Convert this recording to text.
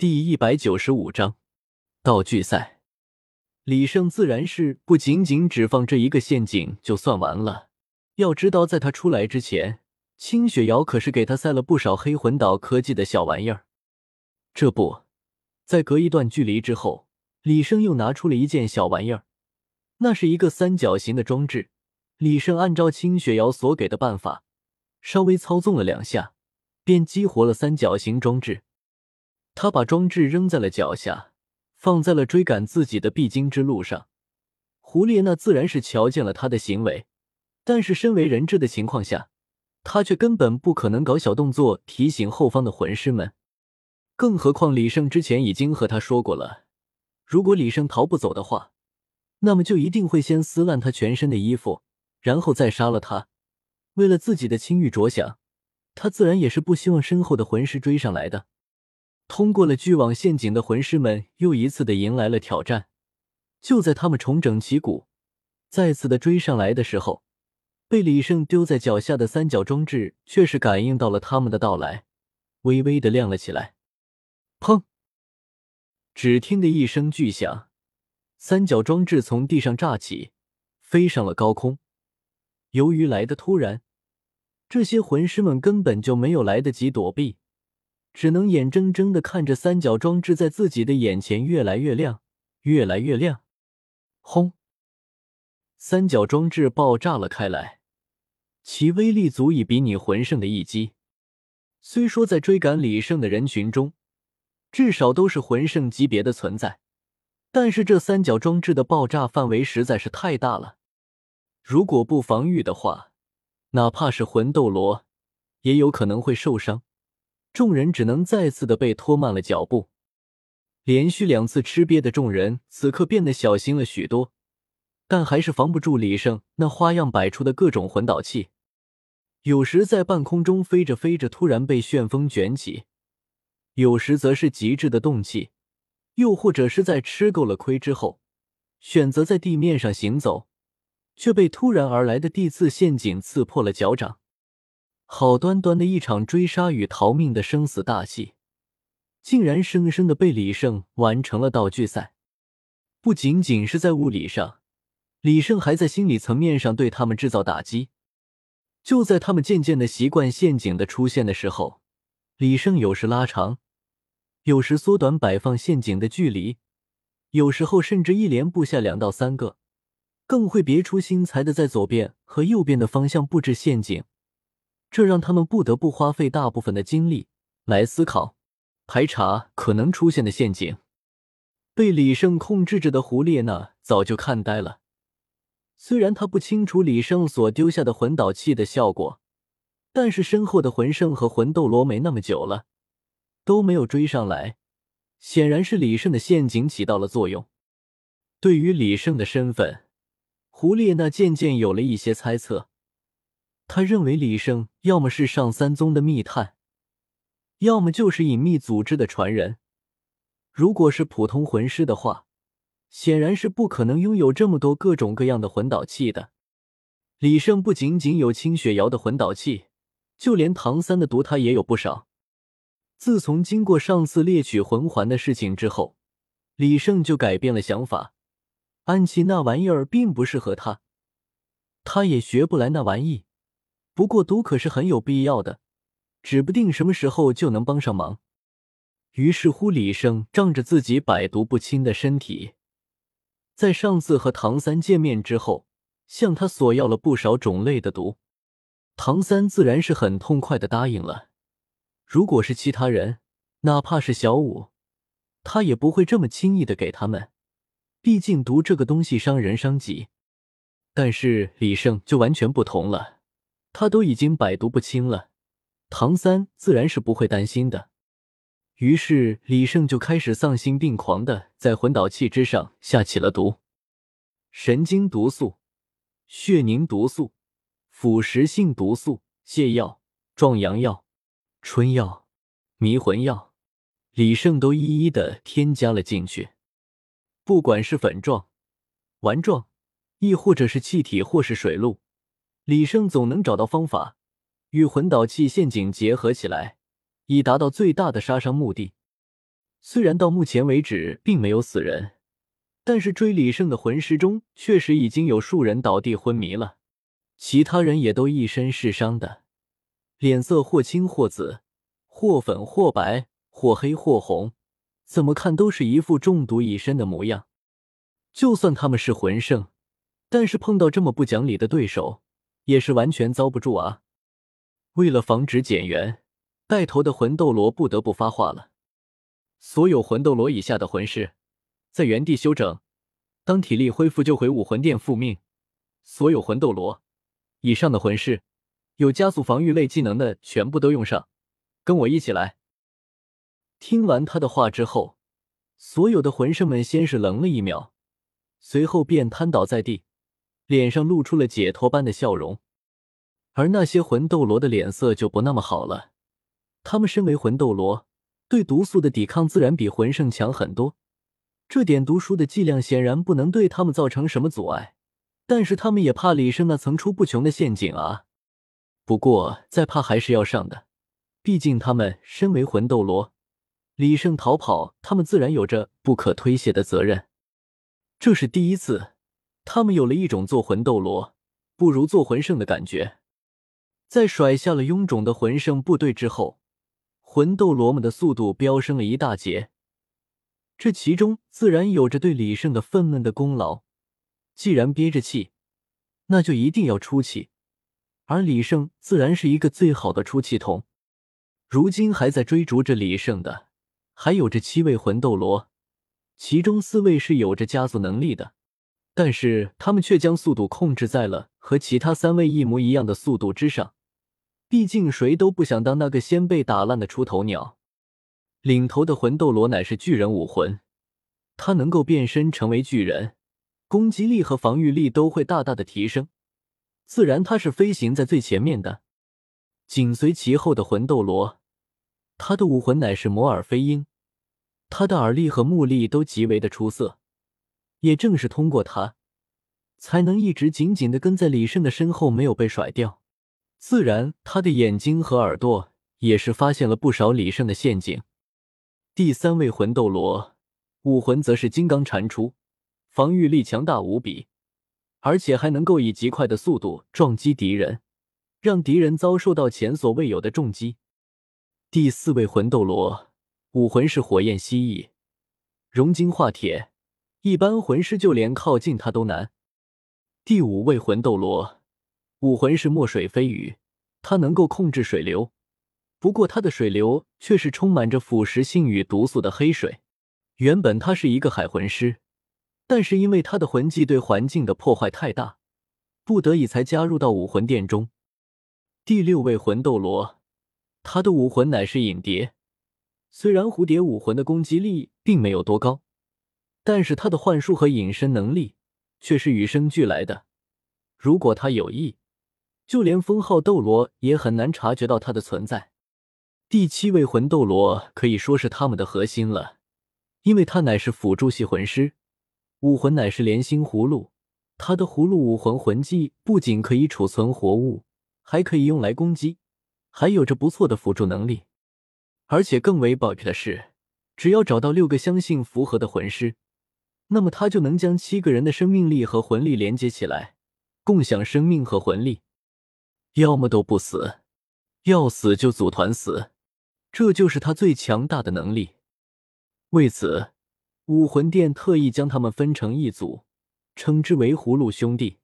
第一百九十五章道具赛。李胜自然是不仅仅只放这一个陷阱就算完了。要知道，在他出来之前，清雪瑶可是给他塞了不少黑魂岛科技的小玩意儿。这不在隔一段距离之后，李胜又拿出了一件小玩意儿，那是一个三角形的装置。李胜按照清雪瑶所给的办法，稍微操纵了两下，便激活了三角形装置。他把装置扔在了脚下，放在了追赶自己的必经之路上。胡列娜自然是瞧见了他的行为，但是身为人质的情况下，他却根本不可能搞小动作提醒后方的魂师们。更何况李胜之前已经和他说过了，如果李胜逃不走的话，那么就一定会先撕烂他全身的衣服，然后再杀了他。为了自己的清誉着想，他自然也是不希望身后的魂师追上来的。通过了巨网陷阱的魂师们又一次的迎来了挑战。就在他们重整旗鼓，再次的追上来的时候，被李胜丢在脚下的三角装置却是感应到了他们的到来，微微的亮了起来。砰！只听得一声巨响，三角装置从地上炸起，飞上了高空。由于来的突然，这些魂师们根本就没有来得及躲避。只能眼睁睁的看着三角装置在自己的眼前越来越亮，越来越亮。轰！三角装置爆炸了开来，其威力足以比拟魂圣的一击。虽说在追赶李胜的人群中，至少都是魂圣级别的存在，但是这三角装置的爆炸范围实在是太大了。如果不防御的话，哪怕是魂斗罗，也有可能会受伤。众人只能再次的被拖慢了脚步，连续两次吃瘪的众人此刻变得小心了许多，但还是防不住李胜那花样百出的各种魂导器。有时在半空中飞着飞着，突然被旋风卷起；有时则是极致的动气；又或者是在吃够了亏之后，选择在地面上行走，却被突然而来的地刺陷阱刺破了脚掌。好端端的一场追杀与逃命的生死大戏，竟然生生的被李胜完成了道具赛。不仅仅是在物理上，李胜还在心理层面上对他们制造打击。就在他们渐渐的习惯陷阱的出现的时候，李胜有时拉长，有时缩短摆放陷阱的距离，有时候甚至一连布下两到三个，更会别出心裁的在左边和右边的方向布置陷阱。这让他们不得不花费大部分的精力来思考、排查可能出现的陷阱。被李胜控制着的胡列娜早就看呆了。虽然他不清楚李胜所丢下的魂导器的效果，但是身后的魂圣和魂斗罗没那么久了，都没有追上来，显然是李胜的陷阱起到了作用。对于李胜的身份，胡列娜渐渐有了一些猜测。他认为李胜要么是上三宗的密探，要么就是隐秘组织的传人。如果是普通魂师的话，显然是不可能拥有这么多各种各样的魂导器的。李胜不仅仅有清雪瑶的魂导器，就连唐三的毒他也有不少。自从经过上次猎取魂环的事情之后，李胜就改变了想法。安琪那玩意儿并不适合他，他也学不来那玩意。不过毒可是很有必要的，指不定什么时候就能帮上忙。于是乎，李胜仗着自己百毒不侵的身体，在上次和唐三见面之后，向他索要了不少种类的毒。唐三自然是很痛快的答应了。如果是其他人，哪怕是小五，他也不会这么轻易的给他们。毕竟毒这个东西伤人伤己，但是李胜就完全不同了。他都已经百毒不侵了，唐三自然是不会担心的。于是李胜就开始丧心病狂的在魂导器之上下起了毒：神经毒素、血凝毒素、腐蚀性毒素、泻药、壮阳药、春药、迷魂药，李胜都一一的添加了进去。不管是粉状、丸状，亦或者是气体，或是水露。李胜总能找到方法，与魂导器陷阱结合起来，以达到最大的杀伤目的。虽然到目前为止并没有死人，但是追李胜的魂师中确实已经有数人倒地昏迷了，其他人也都一身是伤的，脸色或青或紫，或粉或白，或黑或红，怎么看都是一副中毒已深的模样。就算他们是魂圣，但是碰到这么不讲理的对手，也是完全遭不住啊！为了防止减员，带头的魂斗罗不得不发话了。所有魂斗罗以下的魂师，在原地休整，当体力恢复就回武魂殿复命。所有魂斗罗以上的魂师，有加速防御类技能的全部都用上，跟我一起来。听完他的话之后，所有的魂圣们先是愣了一秒，随后便瘫倒在地，脸上露出了解脱般的笑容。而那些魂斗罗的脸色就不那么好了，他们身为魂斗罗。对毒素的抵抗自然比魂圣强很多，这点毒书的剂量显然不能对他们造成什么阻碍，但是他们也怕李胜那层出不穷的陷阱啊。不过再怕还是要上的，毕竟他们身为魂斗罗，李胜逃跑，他们自然有着不可推卸的责任。这是第一次，他们有了一种做魂斗罗不如做魂圣的感觉。在甩下了臃肿的魂圣部队之后。魂斗罗们的速度飙升了一大截，这其中自然有着对李胜的愤懑的功劳。既然憋着气，那就一定要出气，而李胜自然是一个最好的出气筒。如今还在追逐着李胜的，还有着七位魂斗罗，其中四位是有着加速能力的，但是他们却将速度控制在了和其他三位一模一样的速度之上。毕竟谁都不想当那个先被打烂的出头鸟。领头的魂斗罗乃是巨人武魂，他能够变身成为巨人，攻击力和防御力都会大大的提升，自然他是飞行在最前面的。紧随其后的魂斗罗，他的武魂乃是摩尔飞鹰，他的耳力和目力都极为的出色，也正是通过他，才能一直紧紧的跟在李胜的身后，没有被甩掉。自然，他的眼睛和耳朵也是发现了不少李胜的陷阱。第三位魂斗罗武魂则是金刚蟾蜍，防御力强大无比，而且还能够以极快的速度撞击敌人，让敌人遭受到前所未有的重击。第四位魂斗罗武魂是火焰蜥蜴，熔金化铁，一般魂师就连靠近他都难。第五位魂斗罗。武魂是墨水飞鱼，它能够控制水流，不过它的水流却是充满着腐蚀性与毒素的黑水。原本他是一个海魂师，但是因为他的魂技对环境的破坏太大，不得已才加入到武魂殿中。第六位魂斗罗，他的武魂乃是影蝶。虽然蝴蝶武魂的攻击力并没有多高，但是他的幻术和隐身能力却是与生俱来的。如果他有意，就连封号斗罗也很难察觉到他的存在。第七位魂斗罗可以说是他们的核心了，因为他乃是辅助系魂师，武魂乃是连心葫芦。他的葫芦武魂魂技不仅可以储存活物，还可以用来攻击，还有着不错的辅助能力。而且更为 bug 的是，只要找到六个相信符合的魂师，那么他就能将七个人的生命力和魂力连接起来，共享生命和魂力。要么都不死，要死就组团死，这就是他最强大的能力。为此，武魂殿特意将他们分成一组，称之为“葫芦兄弟”。